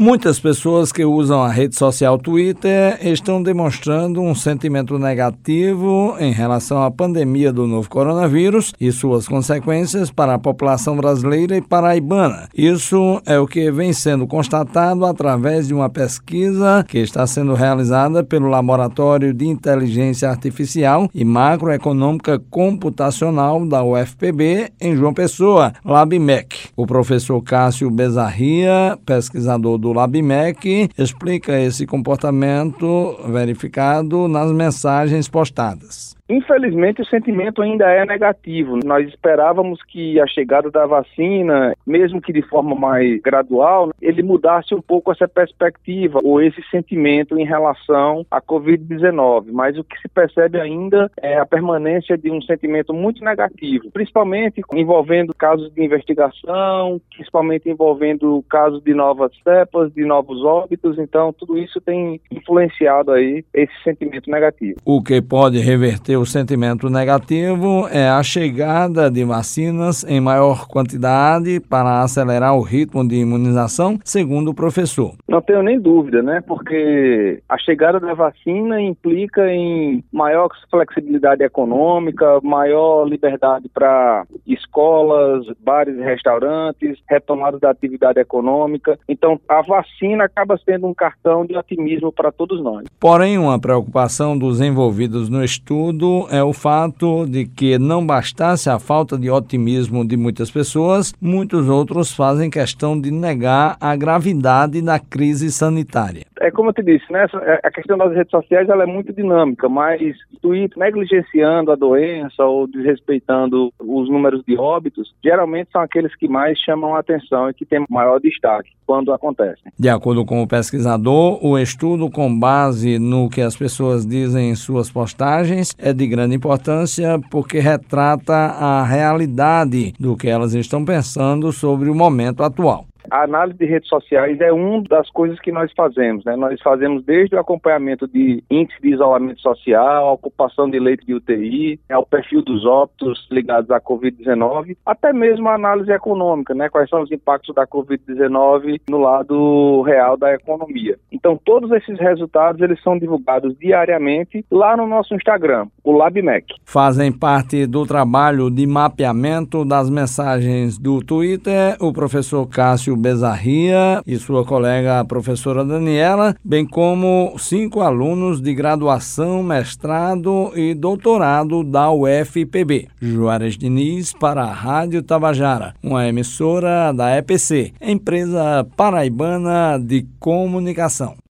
Muitas pessoas que usam a rede social Twitter estão demonstrando um sentimento negativo em relação à pandemia do novo coronavírus e suas consequências para a população brasileira e paraibana. Isso é o que vem sendo constatado através de uma pesquisa que está sendo realizada pelo Laboratório de Inteligência Artificial e Macroeconômica Computacional da UFPB em João Pessoa, LabMec. O professor Cássio Bezarria, pesquisador do do LabMec explica esse comportamento verificado nas mensagens postadas. Infelizmente, o sentimento ainda é negativo. Nós esperávamos que a chegada da vacina, mesmo que de forma mais gradual, ele mudasse um pouco essa perspectiva ou esse sentimento em relação à Covid-19. Mas o que se percebe ainda é a permanência de um sentimento muito negativo, principalmente envolvendo casos de investigação, principalmente envolvendo casos de novas cepas, de novos óbitos. Então, tudo isso tem influenciado aí esse sentimento negativo. O que pode reverter o sentimento negativo é a chegada de vacinas em maior quantidade para acelerar o ritmo de imunização, segundo o professor. Não tenho nem dúvida, né? Porque a chegada da vacina implica em maior flexibilidade econômica, maior liberdade para escolas, bares e restaurantes, retomada da atividade econômica. Então, a vacina acaba sendo um cartão de otimismo para todos nós. Porém, uma preocupação dos envolvidos no estudo é o fato de que não bastasse a falta de otimismo de muitas pessoas, muitos outros fazem questão de negar a gravidade da crise sanitária. É como eu te disse, né? É, a questão das redes sociais ela é muito dinâmica, mas Twitter negligenciando a doença ou desrespeitando os números de óbitos, geralmente são aqueles que mais chamam a atenção e que têm maior destaque quando acontecem. De acordo com o pesquisador, o estudo com base no que as pessoas dizem em suas postagens é de grande importância porque retrata a realidade do que elas estão pensando sobre o momento atual. A análise de redes sociais é uma das coisas que nós fazemos. Né? Nós fazemos desde o acompanhamento de índice de isolamento social, a ocupação de leite de UTI, ao perfil dos óbitos ligados à Covid-19, até mesmo a análise econômica, né? quais são os impactos da Covid-19 no lado real da economia. Então, todos esses resultados eles são divulgados diariamente lá no nosso Instagram, o LabMec. Fazem parte do trabalho de mapeamento das mensagens do Twitter o professor Cássio Bezarria e sua colega professora Daniela, bem como cinco alunos de graduação, mestrado e doutorado da UFPB. Juarez Diniz para a Rádio Tabajara, uma emissora da EPC, empresa paraibana de comunicação.